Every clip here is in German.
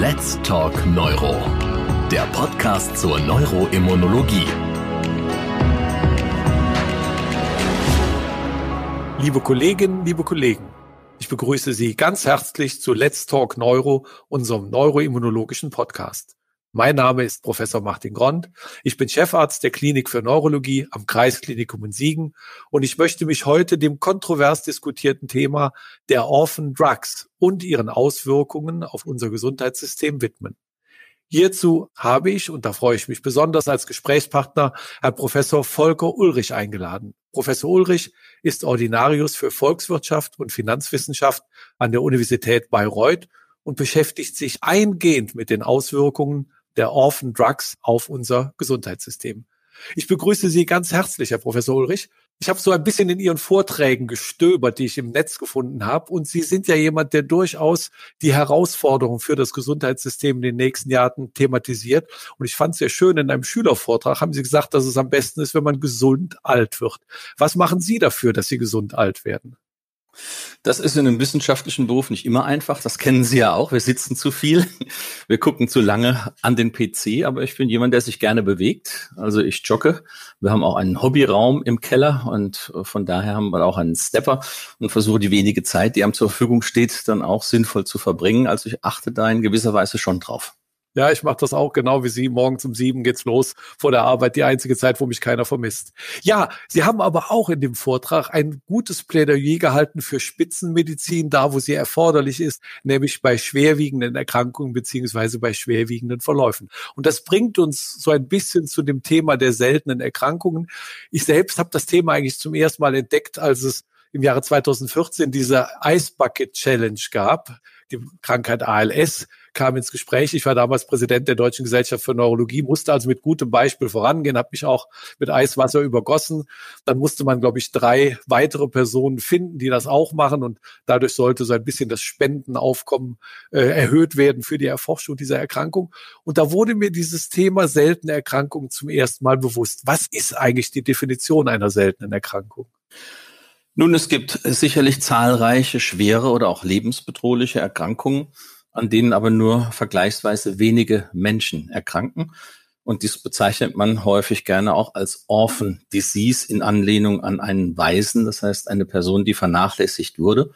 Let's Talk Neuro, der Podcast zur Neuroimmunologie. Liebe Kolleginnen, liebe Kollegen, ich begrüße Sie ganz herzlich zu Let's Talk Neuro, unserem neuroimmunologischen Podcast. Mein Name ist Professor Martin Grond. Ich bin Chefarzt der Klinik für Neurologie am Kreisklinikum in Siegen und ich möchte mich heute dem kontrovers diskutierten Thema der Orphan Drugs und ihren Auswirkungen auf unser Gesundheitssystem widmen. Hierzu habe ich, und da freue ich mich besonders als Gesprächspartner, Herrn Professor Volker Ulrich eingeladen. Professor Ulrich ist Ordinarius für Volkswirtschaft und Finanzwissenschaft an der Universität Bayreuth und beschäftigt sich eingehend mit den Auswirkungen der Orphan Drugs auf unser Gesundheitssystem. Ich begrüße Sie ganz herzlich, Herr Professor Ulrich. Ich habe so ein bisschen in Ihren Vorträgen gestöbert, die ich im Netz gefunden habe. Und Sie sind ja jemand, der durchaus die Herausforderungen für das Gesundheitssystem in den nächsten Jahren thematisiert. Und ich fand es sehr schön, in einem Schülervortrag haben Sie gesagt, dass es am besten ist, wenn man gesund alt wird. Was machen Sie dafür, dass Sie gesund alt werden? Das ist in einem wissenschaftlichen Beruf nicht immer einfach. Das kennen Sie ja auch. Wir sitzen zu viel. Wir gucken zu lange an den PC. Aber ich bin jemand, der sich gerne bewegt. Also ich jogge. Wir haben auch einen Hobbyraum im Keller und von daher haben wir auch einen Stepper und versuche die wenige Zeit, die einem zur Verfügung steht, dann auch sinnvoll zu verbringen. Also ich achte da in gewisser Weise schon drauf. Ja, ich mache das auch genau wie Sie. Morgens um sieben geht's los vor der Arbeit. Die einzige Zeit, wo mich keiner vermisst. Ja, Sie haben aber auch in dem Vortrag ein gutes Plädoyer gehalten für Spitzenmedizin, da wo sie erforderlich ist, nämlich bei schwerwiegenden Erkrankungen beziehungsweise bei schwerwiegenden Verläufen. Und das bringt uns so ein bisschen zu dem Thema der seltenen Erkrankungen. Ich selbst habe das Thema eigentlich zum ersten Mal entdeckt, als es im Jahre 2014 diese Ice Bucket Challenge gab die Krankheit ALS kam ins Gespräch. Ich war damals Präsident der Deutschen Gesellschaft für Neurologie, musste also mit gutem Beispiel vorangehen, habe mich auch mit Eiswasser übergossen. Dann musste man, glaube ich, drei weitere Personen finden, die das auch machen und dadurch sollte so ein bisschen das Spendenaufkommen äh, erhöht werden für die Erforschung dieser Erkrankung. Und da wurde mir dieses Thema seltene Erkrankungen zum ersten Mal bewusst. Was ist eigentlich die Definition einer seltenen Erkrankung? Nun, es gibt sicherlich zahlreiche schwere oder auch lebensbedrohliche Erkrankungen, an denen aber nur vergleichsweise wenige Menschen erkranken. Und dies bezeichnet man häufig gerne auch als Orphan Disease in Anlehnung an einen Waisen, das heißt eine Person, die vernachlässigt wurde.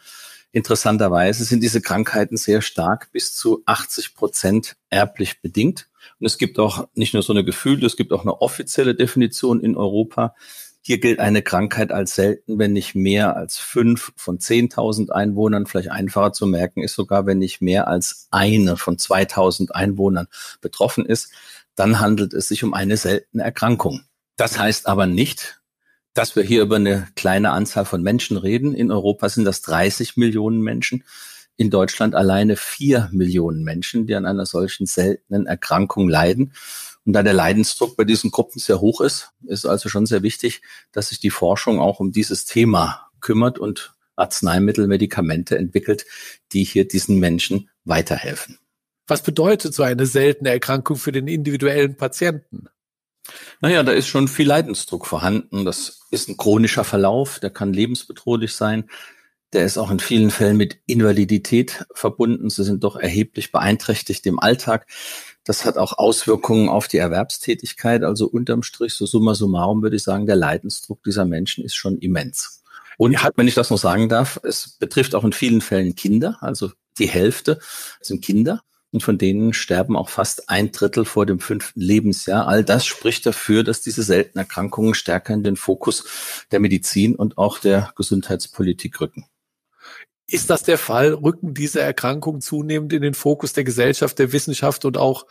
Interessanterweise sind diese Krankheiten sehr stark bis zu 80 Prozent erblich bedingt. Und es gibt auch nicht nur so eine Gefühle, es gibt auch eine offizielle Definition in Europa, hier gilt eine Krankheit als selten, wenn nicht mehr als fünf von 10.000 Einwohnern. Vielleicht einfacher zu merken ist sogar, wenn nicht mehr als eine von 2.000 Einwohnern betroffen ist, dann handelt es sich um eine seltene Erkrankung. Das heißt aber nicht, dass wir hier über eine kleine Anzahl von Menschen reden. In Europa sind das 30 Millionen Menschen. In Deutschland alleine vier Millionen Menschen, die an einer solchen seltenen Erkrankung leiden. Und da der Leidensdruck bei diesen Gruppen sehr hoch ist, ist also schon sehr wichtig, dass sich die Forschung auch um dieses Thema kümmert und Arzneimittel, Medikamente entwickelt, die hier diesen Menschen weiterhelfen. Was bedeutet so eine seltene Erkrankung für den individuellen Patienten? Naja, da ist schon viel Leidensdruck vorhanden. Das ist ein chronischer Verlauf, der kann lebensbedrohlich sein. Der ist auch in vielen Fällen mit Invalidität verbunden. Sie sind doch erheblich beeinträchtigt im Alltag. Das hat auch Auswirkungen auf die Erwerbstätigkeit. Also unterm Strich, so summa summarum würde ich sagen, der Leidensdruck dieser Menschen ist schon immens. Und hat, wenn ich das noch sagen darf, es betrifft auch in vielen Fällen Kinder. Also die Hälfte sind Kinder. Und von denen sterben auch fast ein Drittel vor dem fünften Lebensjahr. All das spricht dafür, dass diese seltenen Erkrankungen stärker in den Fokus der Medizin und auch der Gesundheitspolitik rücken. Ist das der Fall? Rücken diese Erkrankungen zunehmend in den Fokus der Gesellschaft, der Wissenschaft und auch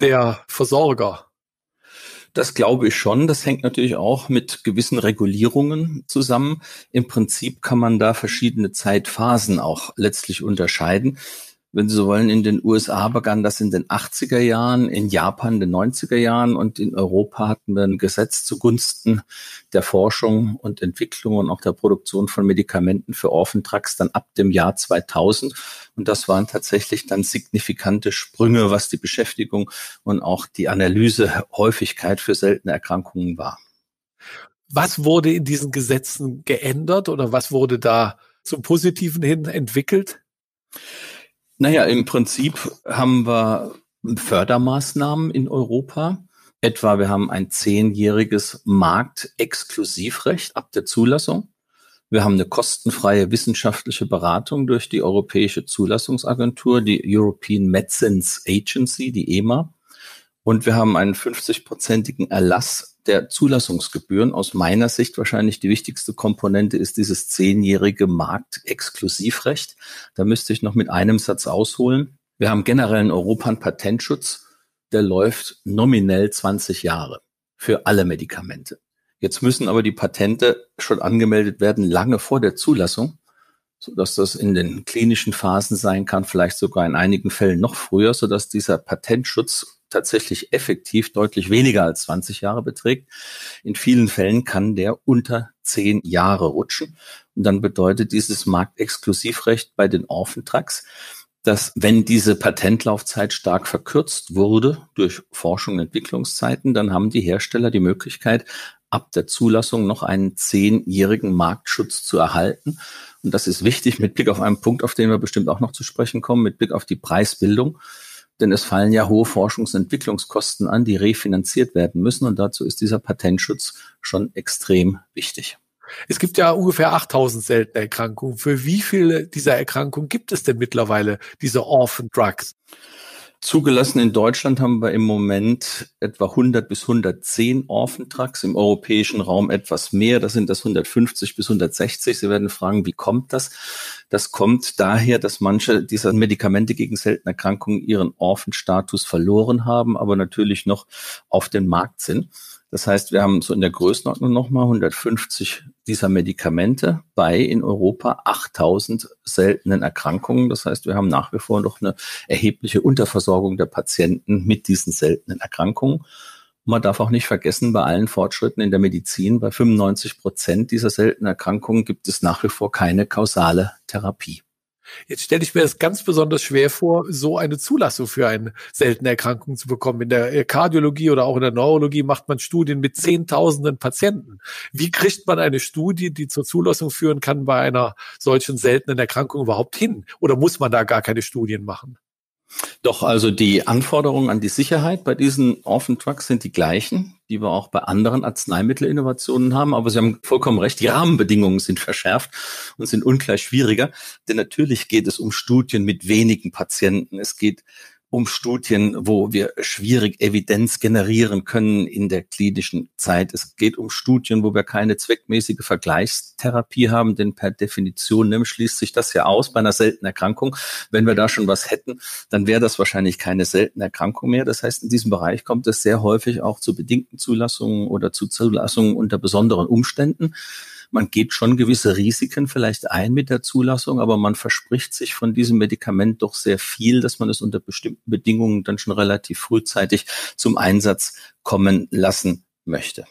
der Versorger? Das glaube ich schon. Das hängt natürlich auch mit gewissen Regulierungen zusammen. Im Prinzip kann man da verschiedene Zeitphasen auch letztlich unterscheiden wenn Sie so wollen, in den USA begann das in den 80er Jahren, in Japan in den 90er Jahren und in Europa hatten wir ein Gesetz zugunsten der Forschung und Entwicklung und auch der Produktion von Medikamenten für Orphan Drugs dann ab dem Jahr 2000. Und das waren tatsächlich dann signifikante Sprünge, was die Beschäftigung und auch die Analysehäufigkeit für seltene Erkrankungen war. Was wurde in diesen Gesetzen geändert oder was wurde da zum Positiven hin entwickelt? Naja, im Prinzip haben wir Fördermaßnahmen in Europa. Etwa, wir haben ein zehnjähriges Marktexklusivrecht ab der Zulassung. Wir haben eine kostenfreie wissenschaftliche Beratung durch die Europäische Zulassungsagentur, die European Medicines Agency, die EMA. Und wir haben einen 50-prozentigen Erlass der Zulassungsgebühren. Aus meiner Sicht wahrscheinlich die wichtigste Komponente ist dieses zehnjährige Marktexklusivrecht. Da müsste ich noch mit einem Satz ausholen. Wir haben generell in Europa einen Patentschutz, der läuft nominell 20 Jahre für alle Medikamente. Jetzt müssen aber die Patente schon angemeldet werden, lange vor der Zulassung, sodass das in den klinischen Phasen sein kann, vielleicht sogar in einigen Fällen noch früher, sodass dieser Patentschutz tatsächlich effektiv deutlich weniger als 20 Jahre beträgt. In vielen Fällen kann der unter 10 Jahre rutschen. Und dann bedeutet dieses Marktexklusivrecht bei den Orphan Drugs, dass wenn diese Patentlaufzeit stark verkürzt wurde durch Forschung und Entwicklungszeiten, dann haben die Hersteller die Möglichkeit, ab der Zulassung noch einen zehnjährigen Marktschutz zu erhalten. Und das ist wichtig mit Blick auf einen Punkt, auf den wir bestimmt auch noch zu sprechen kommen, mit Blick auf die Preisbildung. Denn es fallen ja hohe Forschungs- und Entwicklungskosten an, die refinanziert werden müssen. Und dazu ist dieser Patentschutz schon extrem wichtig. Es gibt ja ungefähr 8000 seltene Erkrankungen. Für wie viele dieser Erkrankungen gibt es denn mittlerweile diese Orphan Drugs? Zugelassen in Deutschland haben wir im Moment etwa 100 bis 110 Orphan Drugs, im europäischen Raum etwas mehr, das sind das 150 bis 160. Sie werden fragen, wie kommt das? Das kommt daher, dass manche dieser Medikamente gegen seltene Erkrankungen ihren Orphan-Status verloren haben, aber natürlich noch auf dem Markt sind. Das heißt, wir haben so in der Größenordnung nochmal 150 dieser Medikamente bei in Europa 8000 seltenen Erkrankungen. Das heißt, wir haben nach wie vor noch eine erhebliche Unterversorgung der Patienten mit diesen seltenen Erkrankungen. man darf auch nicht vergessen, bei allen Fortschritten in der Medizin, bei 95 Prozent dieser seltenen Erkrankungen gibt es nach wie vor keine kausale Therapie. Jetzt stelle ich mir das ganz besonders schwer vor, so eine Zulassung für eine seltene Erkrankung zu bekommen. In der Kardiologie oder auch in der Neurologie macht man Studien mit Zehntausenden Patienten. Wie kriegt man eine Studie, die zur Zulassung führen kann, bei einer solchen seltenen Erkrankung überhaupt hin? Oder muss man da gar keine Studien machen? Doch, also die Anforderungen an die Sicherheit bei diesen Orphan Trucks sind die gleichen, die wir auch bei anderen Arzneimittelinnovationen haben. Aber Sie haben vollkommen recht, die Rahmenbedingungen sind verschärft und sind ungleich schwieriger. Denn natürlich geht es um Studien mit wenigen Patienten. Es geht um Studien, wo wir schwierig Evidenz generieren können in der klinischen Zeit. Es geht um Studien, wo wir keine zweckmäßige Vergleichstherapie haben, denn per Definition ne, schließt sich das ja aus bei einer seltenen Erkrankung. Wenn wir da schon was hätten, dann wäre das wahrscheinlich keine seltene Erkrankung mehr. Das heißt, in diesem Bereich kommt es sehr häufig auch zu bedingten Zulassungen oder zu Zulassungen unter besonderen Umständen man geht schon gewisse Risiken vielleicht ein mit der Zulassung, aber man verspricht sich von diesem Medikament doch sehr viel, dass man es unter bestimmten Bedingungen dann schon relativ frühzeitig zum Einsatz kommen lassen möchte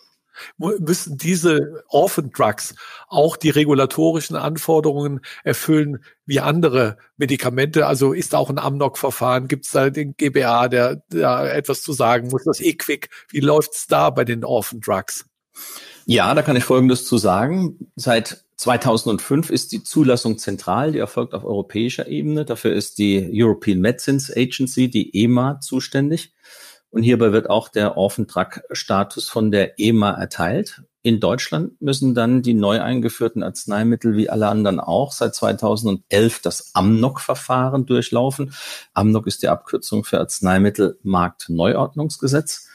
müssen diese Orphan Drugs auch die regulatorischen Anforderungen erfüllen wie andere Medikamente? Also ist da auch ein Amnok-Verfahren? Gibt es da den GBA, der da etwas zu sagen muss? Das EQUIC? Wie läuft's da bei den Orphan Drugs? Ja, da kann ich Folgendes zu sagen. Seit 2005 ist die Zulassung zentral, die erfolgt auf europäischer Ebene. Dafür ist die European Medicines Agency, die EMA, zuständig. Und hierbei wird auch der Orphan Drug Status von der EMA erteilt. In Deutschland müssen dann die neu eingeführten Arzneimittel wie alle anderen auch seit 2011 das AMNOG-Verfahren durchlaufen. AMNOG ist die Abkürzung für Arzneimittelmarktneuordnungsgesetz.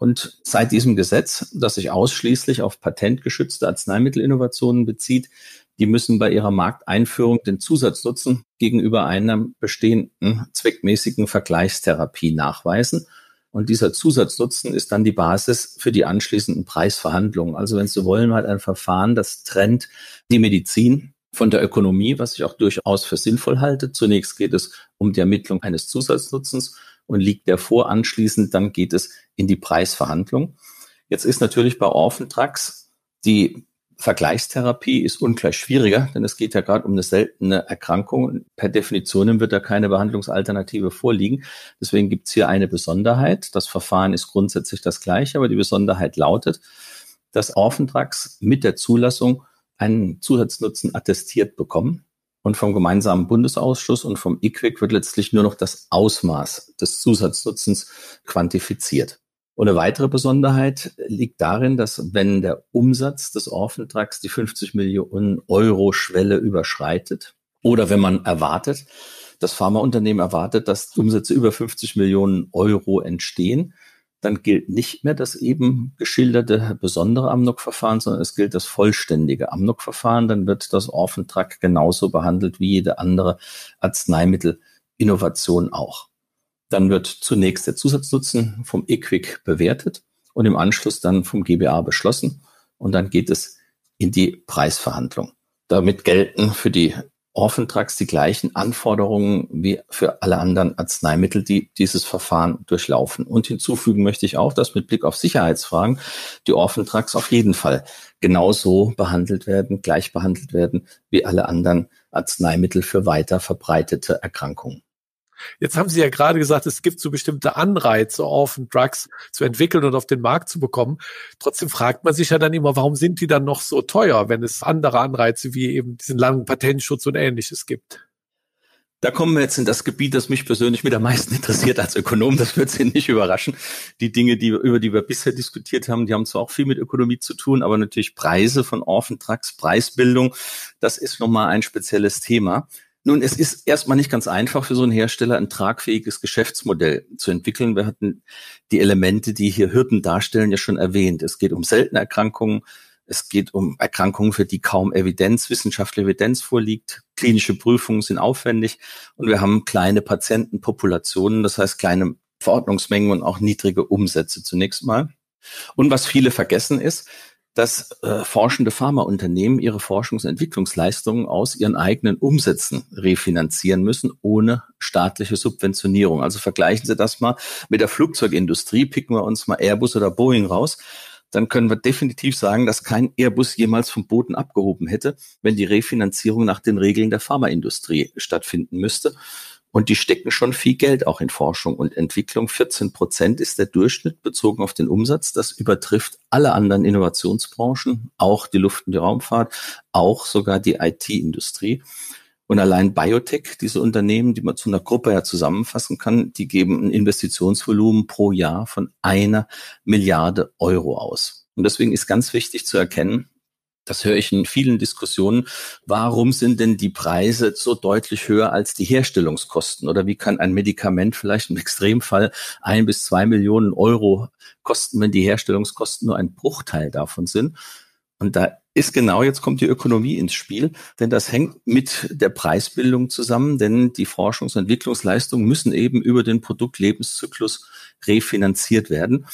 Und seit diesem Gesetz, das sich ausschließlich auf patentgeschützte Arzneimittelinnovationen bezieht, die müssen bei ihrer Markteinführung den Zusatznutzen gegenüber einer bestehenden zweckmäßigen Vergleichstherapie nachweisen. Und dieser Zusatznutzen ist dann die Basis für die anschließenden Preisverhandlungen. Also wenn Sie wollen, halt ein Verfahren, das trennt die Medizin von der Ökonomie, was ich auch durchaus für sinnvoll halte. Zunächst geht es um die Ermittlung eines Zusatznutzens und liegt der vor anschließend, dann geht es in die Preisverhandlung. Jetzt ist natürlich bei Orphan Drugs die Vergleichstherapie ist ungleich schwieriger, denn es geht ja gerade um eine seltene Erkrankung. Per Definition wird da keine Behandlungsalternative vorliegen. Deswegen gibt es hier eine Besonderheit. Das Verfahren ist grundsätzlich das gleiche, aber die Besonderheit lautet, dass Orphan Drugs mit der Zulassung einen Zusatznutzen attestiert bekommen. Und vom gemeinsamen Bundesausschuss und vom IQWIC wird letztlich nur noch das Ausmaß des Zusatznutzens quantifiziert. Und eine weitere Besonderheit liegt darin, dass wenn der Umsatz des Orphan-Drugs die 50 Millionen Euro Schwelle überschreitet oder wenn man erwartet, das Pharmaunternehmen erwartet, dass Umsätze über 50 Millionen Euro entstehen, dann gilt nicht mehr das eben geschilderte besondere Amnok-Verfahren, sondern es gilt das vollständige Amnok-Verfahren. Dann wird das Orphan Drug genauso behandelt wie jede andere Arzneimittelinnovation auch. Dann wird zunächst der Zusatznutzen vom EQUIC bewertet und im Anschluss dann vom GBA beschlossen. Und dann geht es in die Preisverhandlung. Damit gelten für die Orphan-Drugs die gleichen Anforderungen wie für alle anderen Arzneimittel, die dieses Verfahren durchlaufen. Und hinzufügen möchte ich auch, dass mit Blick auf Sicherheitsfragen die Orphan-Drugs auf jeden Fall genauso behandelt werden, gleich behandelt werden wie alle anderen Arzneimittel für weiter verbreitete Erkrankungen. Jetzt haben Sie ja gerade gesagt, es gibt so bestimmte Anreize, Orphan Drugs zu entwickeln und auf den Markt zu bekommen. Trotzdem fragt man sich ja dann immer, warum sind die dann noch so teuer, wenn es andere Anreize wie eben diesen langen Patentschutz und ähnliches gibt? Da kommen wir jetzt in das Gebiet, das mich persönlich mit am meisten interessiert als Ökonom. Das wird Sie nicht überraschen. Die Dinge, die, über die wir bisher diskutiert haben, die haben zwar auch viel mit Ökonomie zu tun, aber natürlich Preise von Orphan Drugs, Preisbildung, das ist nochmal ein spezielles Thema. Nun, es ist erstmal nicht ganz einfach für so einen Hersteller ein tragfähiges Geschäftsmodell zu entwickeln. Wir hatten die Elemente, die hier Hürden darstellen, ja schon erwähnt. Es geht um seltene Erkrankungen. Es geht um Erkrankungen, für die kaum Evidenz, wissenschaftliche Evidenz vorliegt. Klinische Prüfungen sind aufwendig und wir haben kleine Patientenpopulationen, das heißt kleine Verordnungsmengen und auch niedrige Umsätze zunächst mal. Und was viele vergessen ist, dass äh, forschende Pharmaunternehmen ihre Forschungs- und Entwicklungsleistungen aus ihren eigenen Umsätzen refinanzieren müssen, ohne staatliche Subventionierung. Also vergleichen Sie das mal mit der Flugzeugindustrie, picken wir uns mal Airbus oder Boeing raus dann können wir definitiv sagen, dass kein Airbus jemals vom Boden abgehoben hätte, wenn die Refinanzierung nach den Regeln der Pharmaindustrie stattfinden müsste. Und die stecken schon viel Geld auch in Forschung und Entwicklung. 14 Prozent ist der Durchschnitt bezogen auf den Umsatz. Das übertrifft alle anderen Innovationsbranchen, auch die Luft- und die Raumfahrt, auch sogar die IT-Industrie. Und allein Biotech, diese Unternehmen, die man zu einer Gruppe ja zusammenfassen kann, die geben ein Investitionsvolumen pro Jahr von einer Milliarde Euro aus. Und deswegen ist ganz wichtig zu erkennen, das höre ich in vielen Diskussionen. Warum sind denn die Preise so deutlich höher als die Herstellungskosten? Oder wie kann ein Medikament vielleicht im Extremfall ein bis zwei Millionen Euro kosten, wenn die Herstellungskosten nur ein Bruchteil davon sind? Und da ist genau, jetzt kommt die Ökonomie ins Spiel, denn das hängt mit der Preisbildung zusammen, denn die Forschungs- und Entwicklungsleistungen müssen eben über den Produktlebenszyklus refinanziert werden.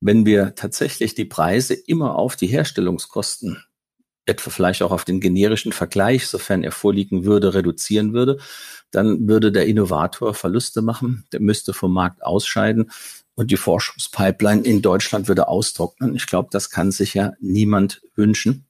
Wenn wir tatsächlich die Preise immer auf die Herstellungskosten etwa vielleicht auch auf den generischen Vergleich, sofern er vorliegen würde, reduzieren würde, dann würde der Innovator Verluste machen, der müsste vom Markt ausscheiden und die Forschungspipeline in Deutschland würde austrocknen. Ich glaube, das kann sich ja niemand wünschen.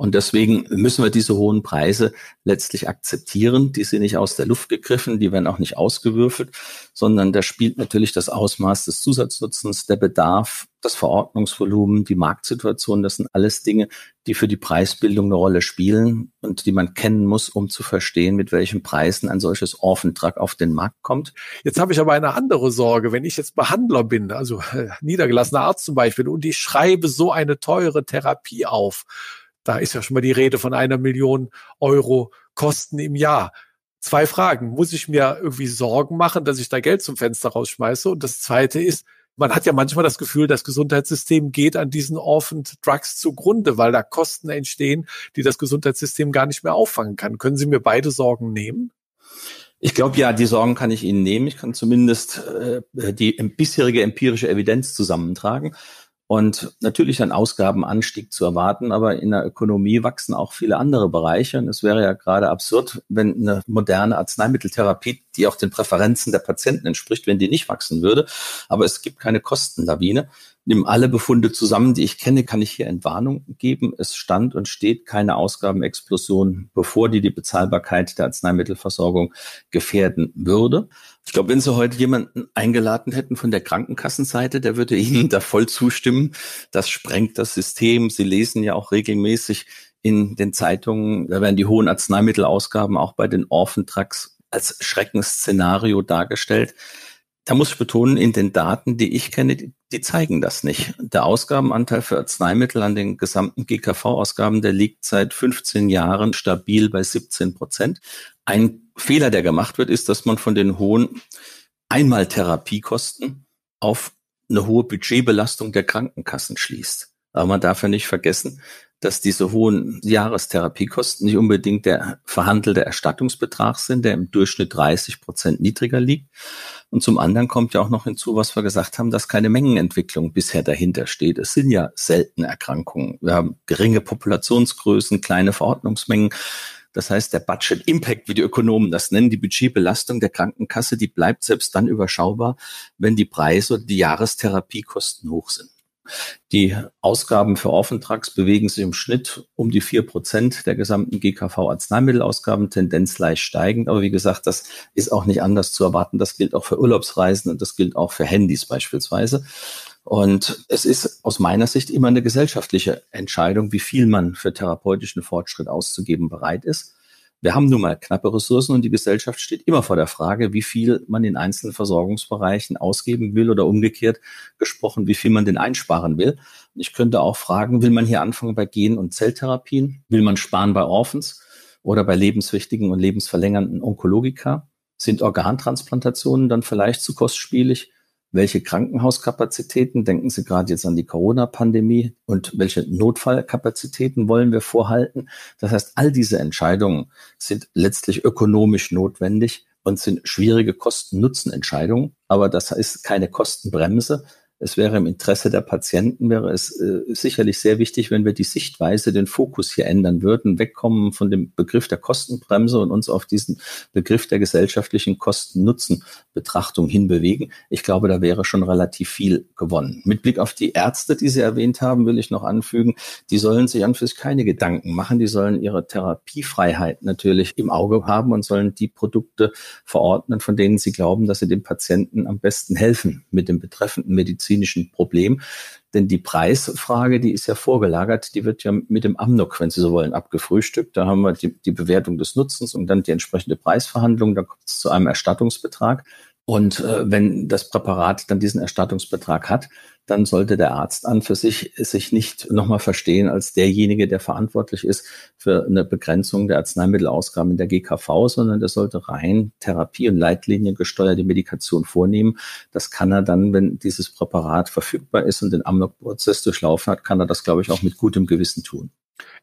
Und deswegen müssen wir diese hohen Preise letztlich akzeptieren. Die sind nicht aus der Luft gegriffen, die werden auch nicht ausgewürfelt, sondern da spielt natürlich das Ausmaß des Zusatznutzens, der Bedarf, das Verordnungsvolumen, die Marktsituation. Das sind alles Dinge, die für die Preisbildung eine Rolle spielen und die man kennen muss, um zu verstehen, mit welchen Preisen ein solches Orphan auf den Markt kommt. Jetzt habe ich aber eine andere Sorge. Wenn ich jetzt Behandler bin, also äh, niedergelassener Arzt zum Beispiel, und ich schreibe so eine teure Therapie auf, da ist ja schon mal die Rede von einer Million Euro Kosten im Jahr. Zwei Fragen. Muss ich mir irgendwie Sorgen machen, dass ich da Geld zum Fenster rausschmeiße? Und das zweite ist, man hat ja manchmal das Gefühl, das Gesundheitssystem geht an diesen Orphan Drugs zugrunde, weil da Kosten entstehen, die das Gesundheitssystem gar nicht mehr auffangen kann. Können Sie mir beide Sorgen nehmen? Ich glaube ja, die Sorgen kann ich Ihnen nehmen. Ich kann zumindest äh, die bisherige empirische Evidenz zusammentragen und natürlich ein Ausgabenanstieg zu erwarten, aber in der Ökonomie wachsen auch viele andere Bereiche. Und es wäre ja gerade absurd, wenn eine moderne Arzneimitteltherapie, die auch den Präferenzen der Patienten entspricht, wenn die nicht wachsen würde. Aber es gibt keine Kostenlawine nimm alle Befunde zusammen, die ich kenne, kann ich hier Entwarnung geben. Es stand und steht keine Ausgabenexplosion, bevor die die Bezahlbarkeit der Arzneimittelversorgung gefährden würde. Ich glaube, wenn Sie heute jemanden eingeladen hätten von der Krankenkassenseite, der würde Ihnen da voll zustimmen. Das sprengt das System. Sie lesen ja auch regelmäßig in den Zeitungen, da werden die hohen Arzneimittelausgaben auch bei den Orphan als Schreckensszenario dargestellt. Da muss ich betonen, in den Daten, die ich kenne, die, die zeigen das nicht. Der Ausgabenanteil für Arzneimittel an den gesamten GKV-Ausgaben, der liegt seit 15 Jahren stabil bei 17 Prozent. Ein Fehler, der gemacht wird, ist, dass man von den hohen Einmaltherapiekosten auf eine hohe Budgetbelastung der Krankenkassen schließt. Aber man darf ja nicht vergessen, dass diese hohen Jahrestherapiekosten nicht unbedingt der verhandelte Erstattungsbetrag sind, der im Durchschnitt 30 Prozent niedriger liegt. Und zum anderen kommt ja auch noch hinzu, was wir gesagt haben, dass keine Mengenentwicklung bisher dahinter steht. Es sind ja seltene Erkrankungen. Wir haben geringe Populationsgrößen, kleine Verordnungsmengen. Das heißt, der Budget Impact, wie die Ökonomen das nennen, die Budgetbelastung der Krankenkasse, die bleibt selbst dann überschaubar, wenn die Preise oder die Jahrestherapiekosten hoch sind. Die Ausgaben für Orphantrags bewegen sich im Schnitt um die vier Prozent der gesamten GKV-Arzneimittelausgaben, Tendenz leicht steigend. Aber wie gesagt, das ist auch nicht anders zu erwarten. Das gilt auch für Urlaubsreisen und das gilt auch für Handys beispielsweise. Und es ist aus meiner Sicht immer eine gesellschaftliche Entscheidung, wie viel man für therapeutischen Fortschritt auszugeben bereit ist. Wir haben nun mal knappe Ressourcen und die Gesellschaft steht immer vor der Frage, wie viel man in einzelnen Versorgungsbereichen ausgeben will oder umgekehrt gesprochen, wie viel man denn einsparen will. ich könnte auch fragen, will man hier anfangen bei Gen- und Zelltherapien? Will man sparen bei Orphans oder bei lebenswichtigen und lebensverlängernden Onkologika? Sind Organtransplantationen dann vielleicht zu kostspielig? Welche Krankenhauskapazitäten, denken Sie gerade jetzt an die Corona-Pandemie, und welche Notfallkapazitäten wollen wir vorhalten. Das heißt, all diese Entscheidungen sind letztlich ökonomisch notwendig und sind schwierige Kosten-Nutzen-Entscheidungen. Aber das ist keine Kostenbremse, es wäre im Interesse der Patienten, wäre es äh, sicherlich sehr wichtig, wenn wir die Sichtweise, den Fokus hier ändern würden, wegkommen von dem Begriff der Kostenbremse und uns auf diesen Begriff der gesellschaftlichen Kosten-Nutzen-Betrachtung hinbewegen. Ich glaube, da wäre schon relativ viel gewonnen. Mit Blick auf die Ärzte, die Sie erwähnt haben, will ich noch anfügen, die sollen sich an sich keine Gedanken machen. Die sollen ihre Therapiefreiheit natürlich im Auge haben und sollen die Produkte verordnen, von denen sie glauben, dass sie dem Patienten am besten helfen mit dem betreffenden Medizin medizinischen Problem. Denn die Preisfrage, die ist ja vorgelagert, die wird ja mit dem Amnok, wenn Sie so wollen, abgefrühstückt. Da haben wir die, die Bewertung des Nutzens und dann die entsprechende Preisverhandlung. Da kommt es zu einem Erstattungsbetrag. Und äh, wenn das Präparat dann diesen Erstattungsbetrag hat, dann sollte der Arzt an für sich sich nicht nochmal verstehen als derjenige, der verantwortlich ist für eine Begrenzung der Arzneimittelausgaben in der GKV, sondern der sollte rein Therapie- und Leitlinien gesteuerte Medikation vornehmen. Das kann er dann, wenn dieses Präparat verfügbar ist und den Amnok-Prozess durchlaufen hat, kann er das, glaube ich, auch mit gutem Gewissen tun.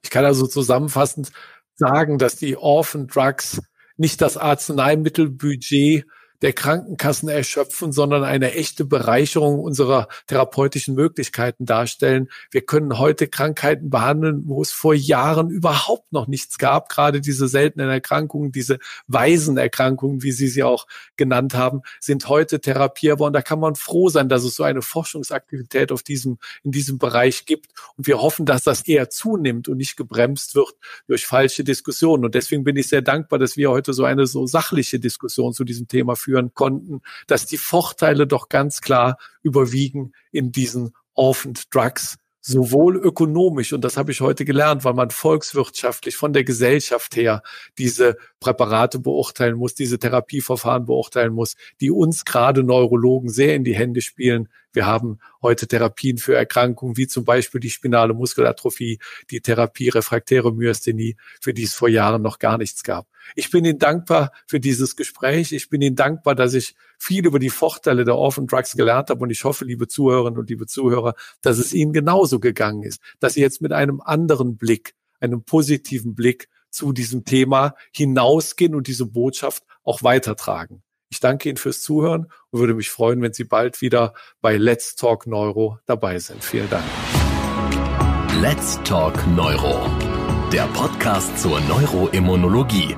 Ich kann also zusammenfassend sagen, dass die Orphan Drugs nicht das Arzneimittelbudget der Krankenkassen erschöpfen, sondern eine echte Bereicherung unserer therapeutischen Möglichkeiten darstellen. Wir können heute Krankheiten behandeln, wo es vor Jahren überhaupt noch nichts gab. Gerade diese seltenen Erkrankungen, diese Waisenerkrankungen, wie Sie sie auch genannt haben, sind heute therapierbar. Und da kann man froh sein, dass es so eine Forschungsaktivität auf diesem, in diesem Bereich gibt. Und wir hoffen, dass das eher zunimmt und nicht gebremst wird durch falsche Diskussionen. Und deswegen bin ich sehr dankbar, dass wir heute so eine so sachliche Diskussion zu diesem Thema konnten, dass die Vorteile doch ganz klar überwiegen in diesen Orphaned Drugs sowohl ökonomisch, und das habe ich heute gelernt, weil man volkswirtschaftlich von der Gesellschaft her diese Präparate beurteilen muss, diese Therapieverfahren beurteilen muss, die uns gerade Neurologen sehr in die Hände spielen. Wir haben heute Therapien für Erkrankungen wie zum Beispiel die spinale Muskelatrophie, die Therapie refraktäre Myasthenie, für die es vor Jahren noch gar nichts gab. Ich bin Ihnen dankbar für dieses Gespräch. Ich bin Ihnen dankbar, dass ich viel über die Vorteile der Orphan Drugs gelernt habe. Und ich hoffe, liebe Zuhörerinnen und liebe Zuhörer, dass es Ihnen genauso gegangen ist, dass Sie jetzt mit einem anderen Blick, einem positiven Blick zu diesem Thema hinausgehen und diese Botschaft auch weitertragen. Ich danke Ihnen fürs Zuhören und würde mich freuen, wenn Sie bald wieder bei Let's Talk Neuro dabei sind. Vielen Dank. Let's Talk Neuro, der Podcast zur Neuroimmunologie